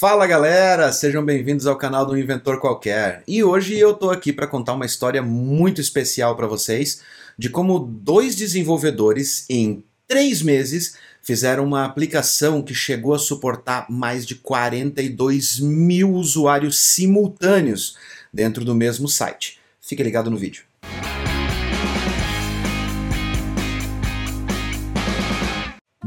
Fala galera, sejam bem-vindos ao canal do Inventor Qualquer. E hoje eu tô aqui para contar uma história muito especial para vocês de como dois desenvolvedores em três meses fizeram uma aplicação que chegou a suportar mais de 42 mil usuários simultâneos dentro do mesmo site. Fique ligado no vídeo.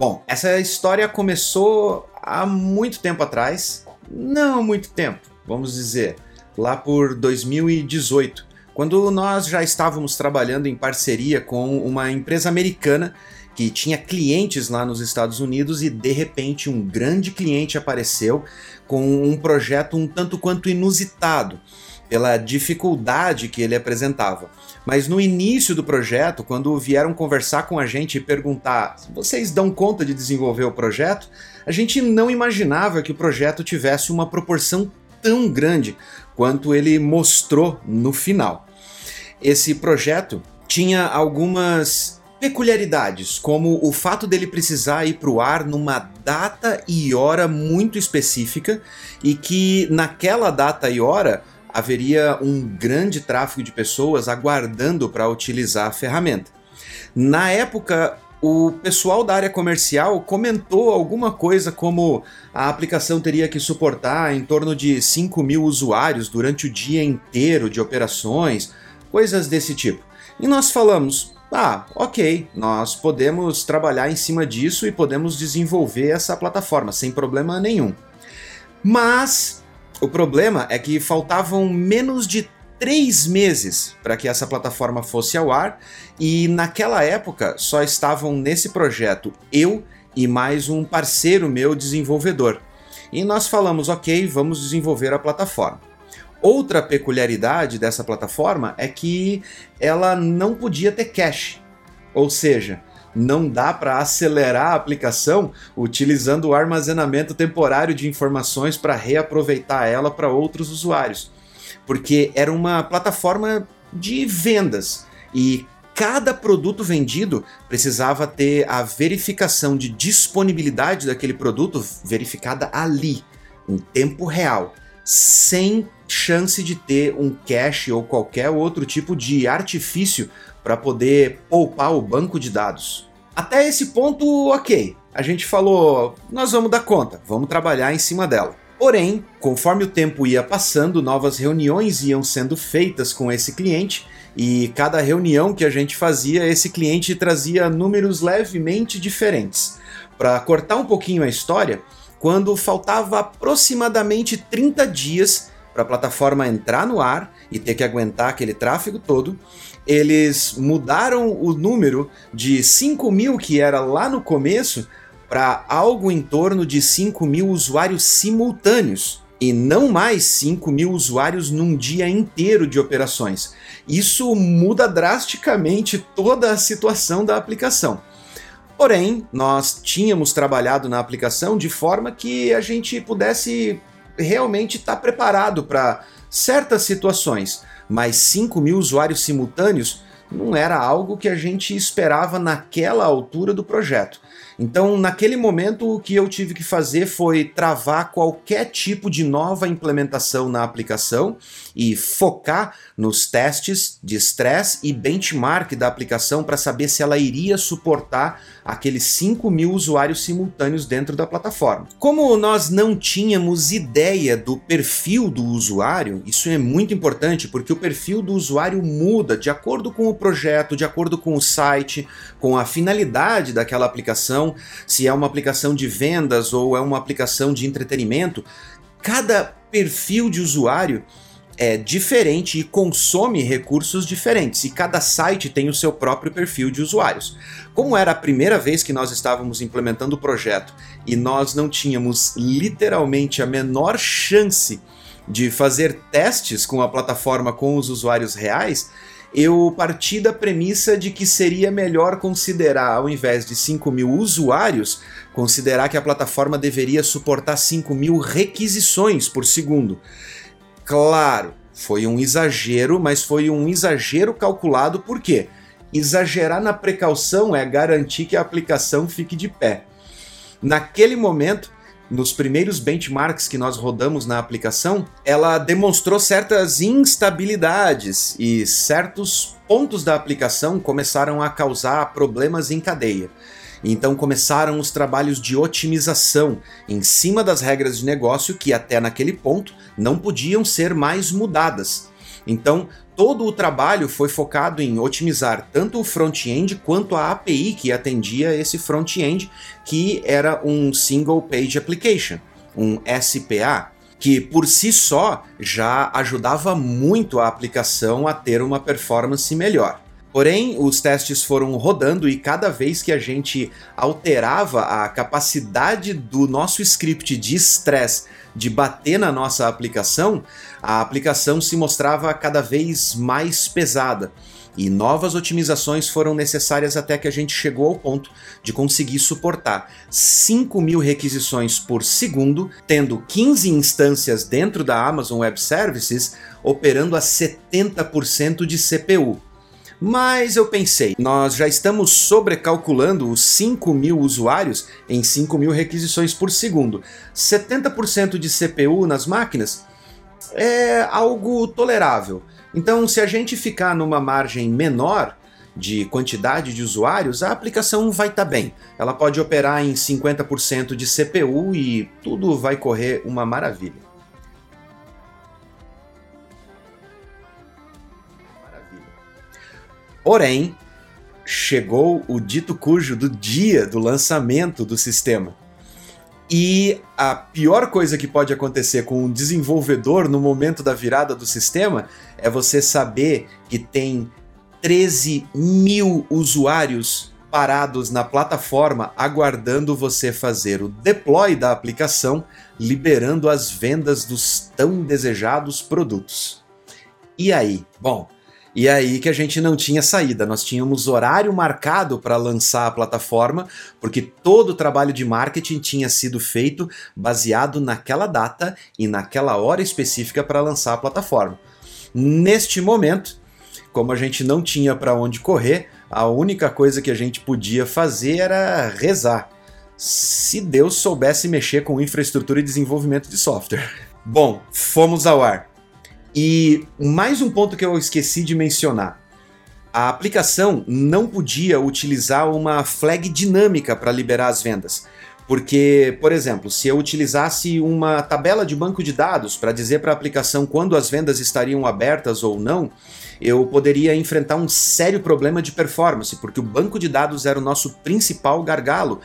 Bom, essa história começou há muito tempo atrás, não muito tempo, vamos dizer, lá por 2018, quando nós já estávamos trabalhando em parceria com uma empresa americana que tinha clientes lá nos Estados Unidos e de repente um grande cliente apareceu com um projeto um tanto quanto inusitado pela dificuldade que ele apresentava. Mas no início do projeto, quando vieram conversar com a gente e perguntar: vocês dão conta de desenvolver o projeto? A gente não imaginava que o projeto tivesse uma proporção tão grande quanto ele mostrou no final. Esse projeto tinha algumas peculiaridades, como o fato dele precisar ir para o ar numa data e hora muito específica e que naquela data e hora haveria um grande tráfego de pessoas aguardando para utilizar a ferramenta. Na época, o pessoal da área comercial comentou alguma coisa como a aplicação teria que suportar em torno de 5 mil usuários durante o dia inteiro de operações, coisas desse tipo. E nós falamos, ah, ok, nós podemos trabalhar em cima disso e podemos desenvolver essa plataforma sem problema nenhum. Mas o problema é que faltavam menos de três meses para que essa plataforma fosse ao ar e naquela época só estavam nesse projeto eu e mais um parceiro meu desenvolvedor. E nós falamos, ok, vamos desenvolver a plataforma. Outra peculiaridade dessa plataforma é que ela não podia ter cache, ou seja, não dá para acelerar a aplicação utilizando o armazenamento temporário de informações para reaproveitar ela para outros usuários. Porque era uma plataforma de vendas e cada produto vendido precisava ter a verificação de disponibilidade daquele produto verificada ali, em tempo real, sem chance de ter um cache ou qualquer outro tipo de artifício para poder poupar o banco de dados. Até esse ponto, ok. A gente falou, nós vamos dar conta, vamos trabalhar em cima dela. Porém, conforme o tempo ia passando, novas reuniões iam sendo feitas com esse cliente e cada reunião que a gente fazia, esse cliente trazia números levemente diferentes. Para cortar um pouquinho a história, quando faltava aproximadamente 30 dias para a plataforma entrar no ar e ter que aguentar aquele tráfego todo, eles mudaram o número de 5 mil que era lá no começo para algo em torno de 5 mil usuários simultâneos e não mais 5 mil usuários num dia inteiro de operações. Isso muda drasticamente toda a situação da aplicação. Porém, nós tínhamos trabalhado na aplicação de forma que a gente pudesse realmente estar tá preparado para certas situações, mas 5 mil usuários simultâneos não era algo que a gente esperava naquela altura do projeto. Então, naquele momento, o que eu tive que fazer foi travar qualquer tipo de nova implementação na aplicação e focar nos testes de stress e benchmark da aplicação para saber se ela iria suportar aqueles 5 mil usuários simultâneos dentro da plataforma. Como nós não tínhamos ideia do perfil do usuário, isso é muito importante porque o perfil do usuário muda de acordo com o projeto, de acordo com o site, com a finalidade daquela aplicação, se é uma aplicação de vendas ou é uma aplicação de entretenimento. Cada perfil de usuário é diferente e consome recursos diferentes, e cada site tem o seu próprio perfil de usuários. Como era a primeira vez que nós estávamos implementando o projeto e nós não tínhamos literalmente a menor chance de fazer testes com a plataforma com os usuários reais, eu parti da premissa de que seria melhor considerar, ao invés de 5 mil usuários, considerar que a plataforma deveria suportar 5 mil requisições por segundo. Claro, foi um exagero, mas foi um exagero calculado por quê? Exagerar na precaução é garantir que a aplicação fique de pé. Naquele momento, nos primeiros benchmarks que nós rodamos na aplicação, ela demonstrou certas instabilidades e certos pontos da aplicação começaram a causar problemas em cadeia. Então começaram os trabalhos de otimização em cima das regras de negócio que até naquele ponto não podiam ser mais mudadas. Então, todo o trabalho foi focado em otimizar tanto o front-end quanto a API que atendia esse front-end, que era um Single Page Application, um SPA, que por si só já ajudava muito a aplicação a ter uma performance melhor. Porém, os testes foram rodando e cada vez que a gente alterava a capacidade do nosso script de estresse de bater na nossa aplicação, a aplicação se mostrava cada vez mais pesada. E novas otimizações foram necessárias até que a gente chegou ao ponto de conseguir suportar 5 mil requisições por segundo, tendo 15 instâncias dentro da Amazon Web Services operando a 70% de CPU. Mas eu pensei, nós já estamos sobrecalculando os 5 mil usuários em 5 mil requisições por segundo. 70% de CPU nas máquinas é algo tolerável. Então, se a gente ficar numa margem menor de quantidade de usuários, a aplicação vai estar tá bem. Ela pode operar em 50% de CPU e tudo vai correr uma maravilha. Porém, chegou o dito cujo do dia do lançamento do sistema. E a pior coisa que pode acontecer com um desenvolvedor no momento da virada do sistema é você saber que tem 13 mil usuários parados na plataforma aguardando você fazer o deploy da aplicação, liberando as vendas dos tão desejados produtos. E aí? Bom, e aí que a gente não tinha saída, nós tínhamos horário marcado para lançar a plataforma, porque todo o trabalho de marketing tinha sido feito baseado naquela data e naquela hora específica para lançar a plataforma. Neste momento, como a gente não tinha para onde correr, a única coisa que a gente podia fazer era rezar. Se Deus soubesse mexer com infraestrutura e desenvolvimento de software. Bom, fomos ao ar. E mais um ponto que eu esqueci de mencionar. A aplicação não podia utilizar uma flag dinâmica para liberar as vendas. Porque, por exemplo, se eu utilizasse uma tabela de banco de dados para dizer para a aplicação quando as vendas estariam abertas ou não, eu poderia enfrentar um sério problema de performance, porque o banco de dados era o nosso principal gargalo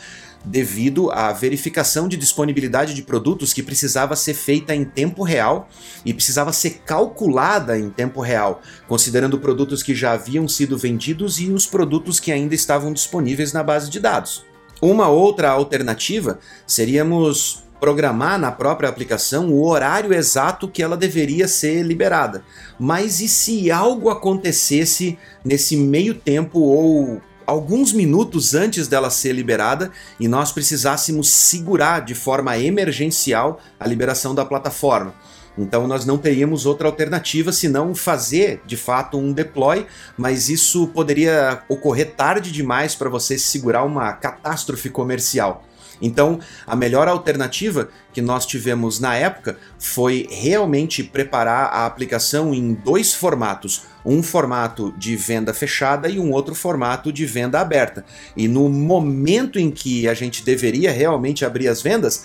devido à verificação de disponibilidade de produtos que precisava ser feita em tempo real e precisava ser calculada em tempo real, considerando produtos que já haviam sido vendidos e os produtos que ainda estavam disponíveis na base de dados. Uma outra alternativa seríamos programar na própria aplicação o horário exato que ela deveria ser liberada. Mas e se algo acontecesse nesse meio tempo ou alguns minutos antes dela ser liberada e nós precisássemos segurar de forma emergencial a liberação da plataforma. Então nós não teríamos outra alternativa senão fazer de fato um deploy, mas isso poderia ocorrer tarde demais para você segurar uma catástrofe comercial. Então, a melhor alternativa que nós tivemos na época foi realmente preparar a aplicação em dois formatos: um formato de venda fechada e um outro formato de venda aberta. E no momento em que a gente deveria realmente abrir as vendas,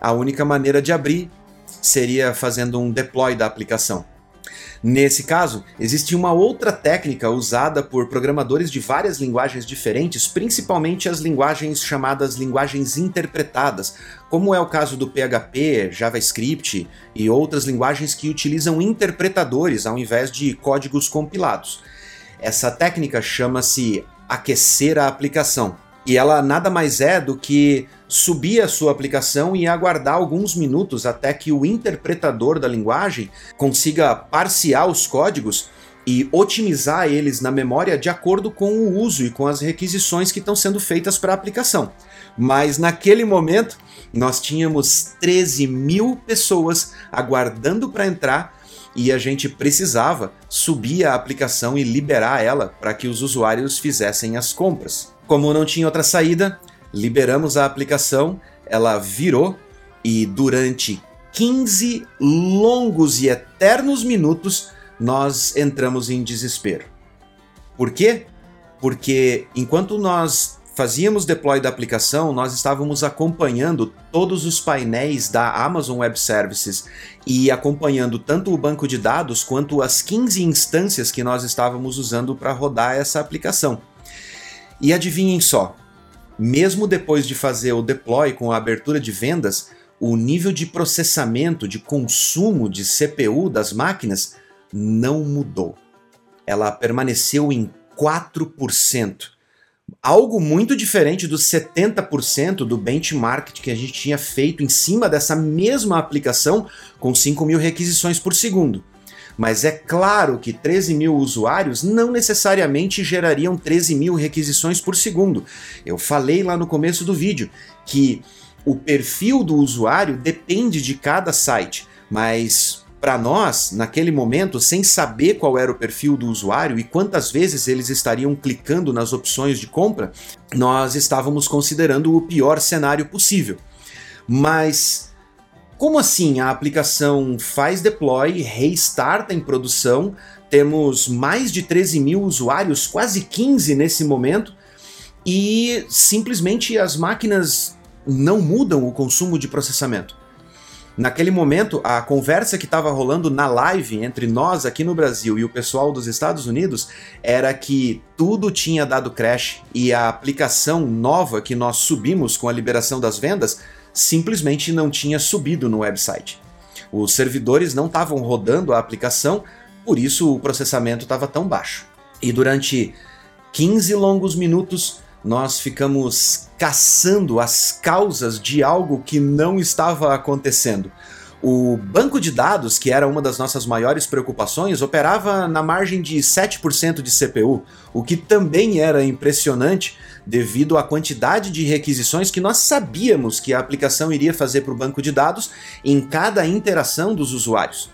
a única maneira de abrir seria fazendo um deploy da aplicação. Nesse caso, existe uma outra técnica usada por programadores de várias linguagens diferentes, principalmente as linguagens chamadas linguagens interpretadas, como é o caso do PHP, JavaScript e outras linguagens que utilizam interpretadores ao invés de códigos compilados. Essa técnica chama-se aquecer a aplicação. E ela nada mais é do que subir a sua aplicação e aguardar alguns minutos até que o interpretador da linguagem consiga parsear os códigos e otimizar eles na memória de acordo com o uso e com as requisições que estão sendo feitas para a aplicação. Mas naquele momento, nós tínhamos 13 mil pessoas aguardando para entrar e a gente precisava subir a aplicação e liberar ela para que os usuários fizessem as compras. Como não tinha outra saída, liberamos a aplicação, ela virou E durante 15 longos e eternos minutos, nós entramos em desespero. Por quê? Porque enquanto nós fazíamos deploy da aplicação, nós estávamos acompanhando todos os painéis da Amazon Web Services e acompanhando tanto o banco de dados quanto as 15 instâncias que nós estávamos usando para rodar essa aplicação. E adivinhem só, mesmo depois de fazer o deploy com a abertura de vendas, o nível de processamento, de consumo de CPU das máquinas não mudou. Ela permaneceu em 4%. Algo muito diferente dos 70% do benchmark que a gente tinha feito em cima dessa mesma aplicação com 5 mil requisições por segundo. Mas é claro que 13 mil usuários não necessariamente gerariam 13 mil requisições por segundo. Eu falei lá no começo do vídeo que o perfil do usuário depende de cada site, mas para nós, naquele momento, sem saber qual era o perfil do usuário e quantas vezes eles estariam clicando nas opções de compra, nós estávamos considerando o pior cenário possível. Mas como assim a aplicação faz deploy, restarta em produção, temos mais de 13 mil usuários, quase 15 nesse momento, e simplesmente as máquinas não mudam o consumo de processamento? Naquele momento, a conversa que estava rolando na live entre nós aqui no Brasil e o pessoal dos Estados Unidos era que tudo tinha dado crash e a aplicação nova que nós subimos com a liberação das vendas simplesmente não tinha subido no website. Os servidores não estavam rodando a aplicação, por isso o processamento estava tão baixo. E durante 15 longos minutos, nós ficamos caçando as causas de algo que não estava acontecendo. O banco de dados, que era uma das nossas maiores preocupações, operava na margem de 7% de CPU, o que também era impressionante devido à quantidade de requisições que nós sabíamos que a aplicação iria fazer para o banco de dados em cada interação dos usuários.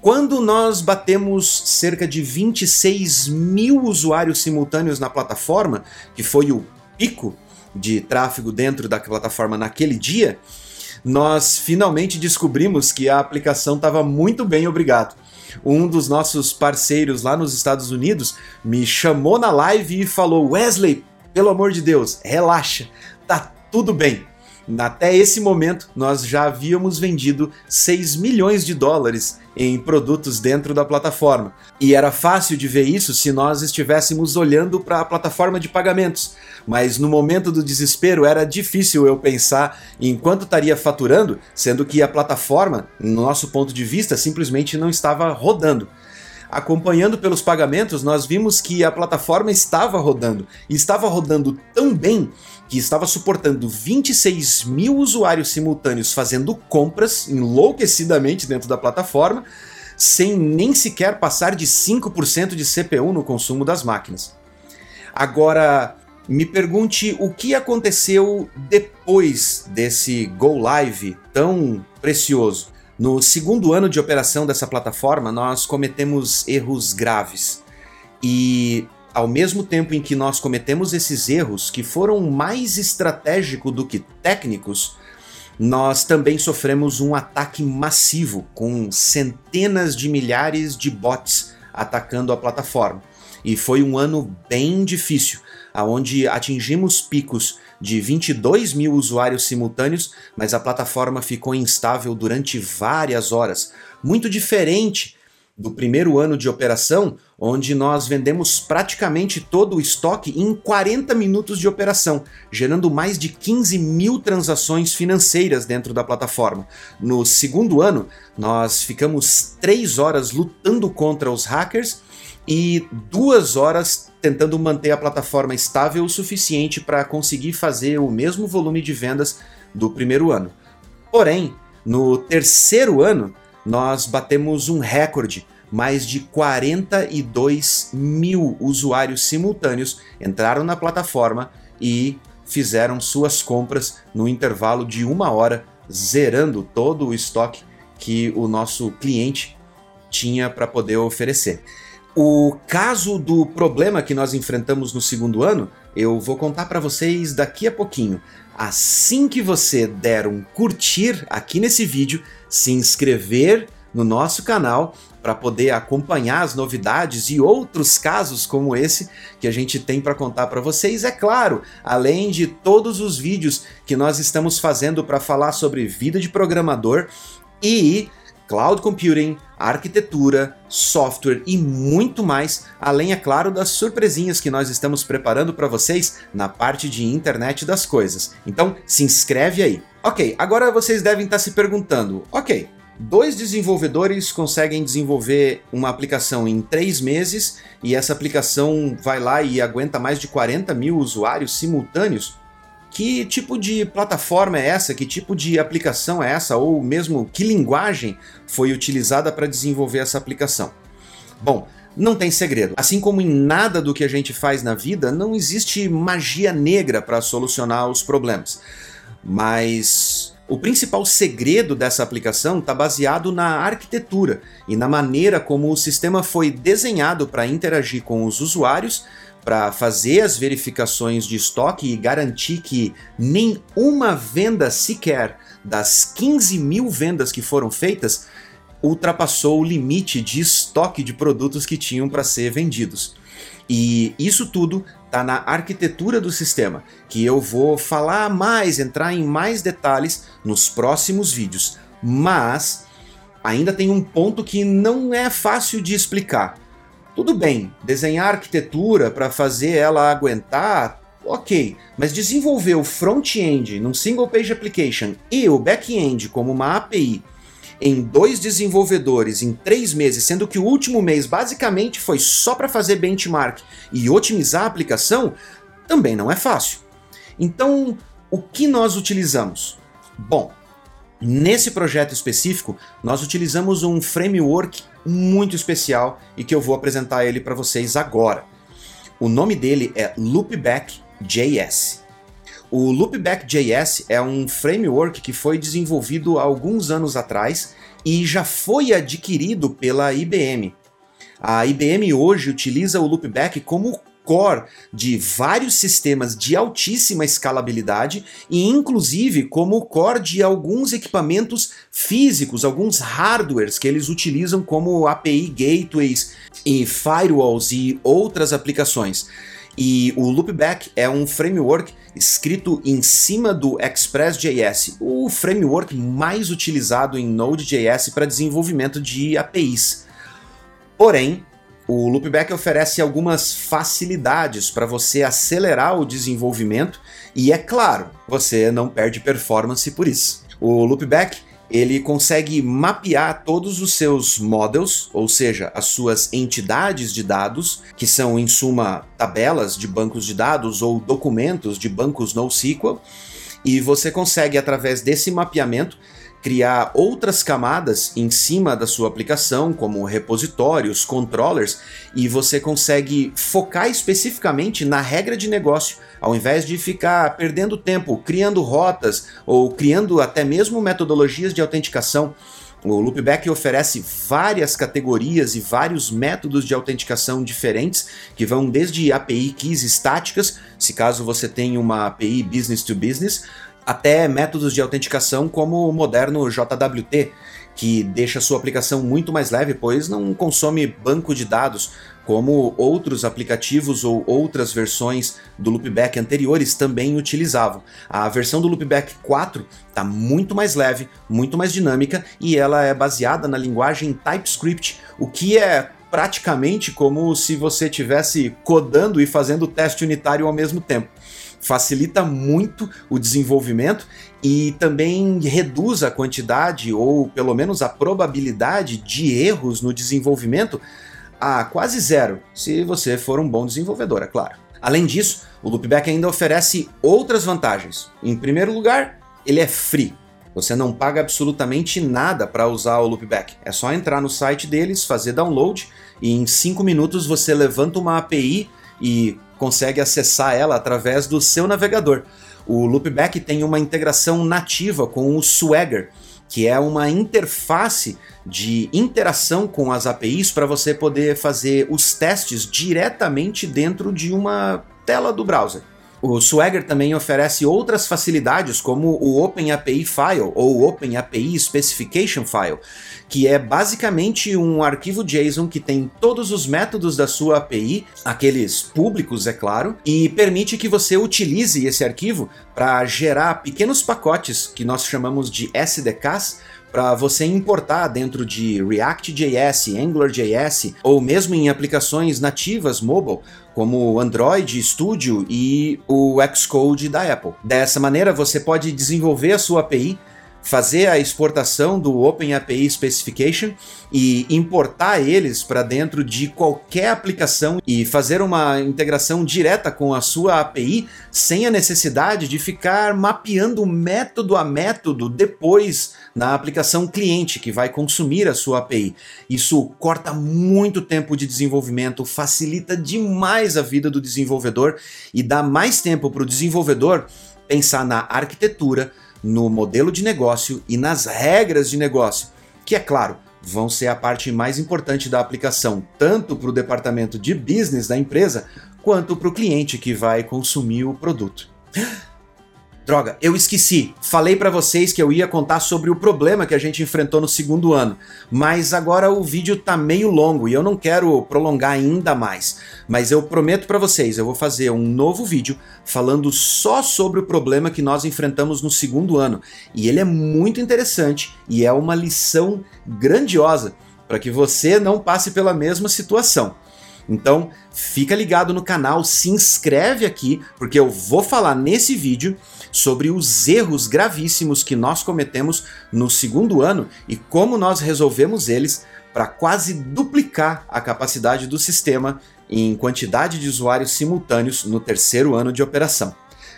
Quando nós batemos cerca de 26 mil usuários simultâneos na plataforma, que foi o pico de tráfego dentro da plataforma naquele dia, nós finalmente descobrimos que a aplicação estava muito bem, obrigado. Um dos nossos parceiros lá nos Estados Unidos me chamou na live e falou: Wesley, pelo amor de Deus, relaxa, tá tudo bem. Até esse momento, nós já havíamos vendido 6 milhões de dólares em produtos dentro da plataforma. E era fácil de ver isso se nós estivéssemos olhando para a plataforma de pagamentos. Mas no momento do desespero era difícil eu pensar em quanto estaria faturando, sendo que a plataforma, no nosso ponto de vista, simplesmente não estava rodando acompanhando pelos pagamentos, nós vimos que a plataforma estava rodando. E estava rodando tão bem que estava suportando 26 mil usuários simultâneos fazendo compras enlouquecidamente dentro da plataforma, sem nem sequer passar de 5% de CPU no consumo das máquinas. Agora, me pergunte o que aconteceu depois desse Go Live tão precioso. No segundo ano de operação dessa plataforma, nós cometemos erros graves. E ao mesmo tempo em que nós cometemos esses erros, que foram mais estratégicos do que técnicos, nós também sofremos um ataque massivo com centenas de milhares de bots atacando a plataforma. E foi um ano bem difícil, aonde atingimos picos de 22 mil usuários simultâneos, mas a plataforma ficou instável durante várias horas. Muito diferente do primeiro ano de operação, onde nós vendemos praticamente todo o estoque em 40 minutos de operação, gerando mais de 15 mil transações financeiras dentro da plataforma. No segundo ano, nós ficamos 3 horas lutando contra os hackers e duas horas tentando manter a plataforma estável o suficiente para conseguir fazer o mesmo volume de vendas do primeiro ano. Porém, no terceiro ano, nós batemos um recorde. Mais de 42 mil usuários simultâneos entraram na plataforma e fizeram suas compras no intervalo de uma hora, zerando todo o estoque que o nosso cliente tinha para poder oferecer. O caso do problema que nós enfrentamos no segundo ano eu vou contar para vocês daqui a pouquinho. Assim que você der um curtir aqui nesse vídeo, se inscrever no nosso canal para poder acompanhar as novidades e outros casos como esse que a gente tem para contar para vocês, é claro, além de todos os vídeos que nós estamos fazendo para falar sobre vida de programador e cloud computing, arquitetura, software e muito mais, além, é claro, das surpresinhas que nós estamos preparando para vocês na parte de internet das coisas. Então, se inscreve aí. Ok, agora vocês devem estar se perguntando: ok, Dois desenvolvedores conseguem desenvolver uma aplicação em três meses e essa aplicação vai lá e aguenta mais de 40 mil usuários simultâneos. Que tipo de plataforma é essa? Que tipo de aplicação é essa? Ou mesmo que linguagem foi utilizada para desenvolver essa aplicação? Bom, não tem segredo. Assim como em nada do que a gente faz na vida, não existe magia negra para solucionar os problemas. Mas o principal segredo dessa aplicação está baseado na arquitetura e na maneira como o sistema foi desenhado para interagir com os usuários, para fazer as verificações de estoque e garantir que nenhuma venda sequer das 15 mil vendas que foram feitas ultrapassou o limite de estoque de produtos que tinham para ser vendidos. E isso tudo está na arquitetura do sistema, que eu vou falar mais, entrar em mais detalhes nos próximos vídeos. Mas ainda tem um ponto que não é fácil de explicar. Tudo bem, desenhar arquitetura para fazer ela aguentar, ok, mas desenvolver o front-end num single page application e o back-end como uma API em dois desenvolvedores em três meses, sendo que o último mês basicamente foi só para fazer benchmark e otimizar a aplicação, também não é fácil. Então, o que nós utilizamos? Bom, nesse projeto específico, nós utilizamos um framework muito especial e que eu vou apresentar ele para vocês agora. O nome dele é Loopback.js. O Loopback.js é um framework que foi desenvolvido há alguns anos atrás e já foi adquirido pela IBM. A IBM hoje utiliza o Loopback como core de vários sistemas de altíssima escalabilidade e inclusive como core de alguns equipamentos físicos, alguns hardwares que eles utilizam como API gateways e firewalls e outras aplicações. E o Loopback é um framework escrito em cima do Express.js, o framework mais utilizado em Node.js para desenvolvimento de APIs. Porém, o Loopback oferece algumas facilidades para você acelerar o desenvolvimento e, é claro, você não perde performance por isso. O Loopback ele consegue mapear todos os seus models, ou seja, as suas entidades de dados, que são em suma tabelas de bancos de dados ou documentos de bancos NoSQL, e você consegue através desse mapeamento criar outras camadas em cima da sua aplicação, como repositórios, controllers, e você consegue focar especificamente na regra de negócio, ao invés de ficar perdendo tempo criando rotas ou criando até mesmo metodologias de autenticação. O Loopback oferece várias categorias e vários métodos de autenticação diferentes, que vão desde API keys estáticas, se caso você tem uma API business to business, até métodos de autenticação como o moderno JWT, que deixa sua aplicação muito mais leve, pois não consome banco de dados, como outros aplicativos ou outras versões do Loopback anteriores também utilizavam. A versão do Loopback 4 está muito mais leve, muito mais dinâmica e ela é baseada na linguagem TypeScript, o que é praticamente como se você estivesse codando e fazendo teste unitário ao mesmo tempo facilita muito o desenvolvimento e também reduz a quantidade ou pelo menos a probabilidade de erros no desenvolvimento a quase zero, se você for um bom desenvolvedor, é claro. Além disso, o Loopback ainda oferece outras vantagens. Em primeiro lugar, ele é free. Você não paga absolutamente nada para usar o Loopback. É só entrar no site deles, fazer download e em 5 minutos você levanta uma API e consegue acessar ela através do seu navegador. O Loopback tem uma integração nativa com o Swagger, que é uma interface de interação com as APIs para você poder fazer os testes diretamente dentro de uma tela do browser. O Swagger também oferece outras facilidades, como o OpenAPI File ou OpenAPI Specification File, que é basicamente um arquivo JSON que tem todos os métodos da sua API, aqueles públicos, é claro, e permite que você utilize esse arquivo para gerar pequenos pacotes que nós chamamos de SDKs para você importar dentro de React.js, AngularJS ou mesmo em aplicações nativas mobile, como Android Studio e o Xcode da Apple. Dessa maneira, você pode desenvolver a sua API fazer a exportação do OpenAPI Specification e importar eles para dentro de qualquer aplicação e fazer uma integração direta com a sua API sem a necessidade de ficar mapeando método a método depois na aplicação cliente que vai consumir a sua API. Isso corta muito tempo de desenvolvimento, facilita demais a vida do desenvolvedor e dá mais tempo para o desenvolvedor pensar na arquitetura, no modelo de negócio e nas regras de negócio, que é claro, vão ser a parte mais importante da aplicação, tanto para o departamento de business da empresa, quanto para o cliente que vai consumir o produto. Droga, eu esqueci. Falei para vocês que eu ia contar sobre o problema que a gente enfrentou no segundo ano, mas agora o vídeo tá meio longo e eu não quero prolongar ainda mais. Mas eu prometo para vocês, eu vou fazer um novo vídeo falando só sobre o problema que nós enfrentamos no segundo ano. E ele é muito interessante e é uma lição grandiosa para que você não passe pela mesma situação. Então, fica ligado no canal, se inscreve aqui, porque eu vou falar nesse vídeo sobre os erros gravíssimos que nós cometemos no segundo ano e como nós resolvemos eles para quase duplicar a capacidade do sistema em quantidade de usuários simultâneos no terceiro ano de operação.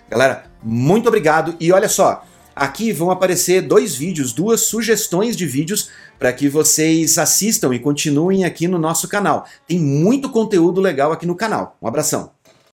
Galera, muito obrigado e olha só, aqui vão aparecer dois vídeos, duas sugestões de vídeos para que vocês assistam e continuem aqui no nosso canal. Tem muito conteúdo legal aqui no canal. Um abração.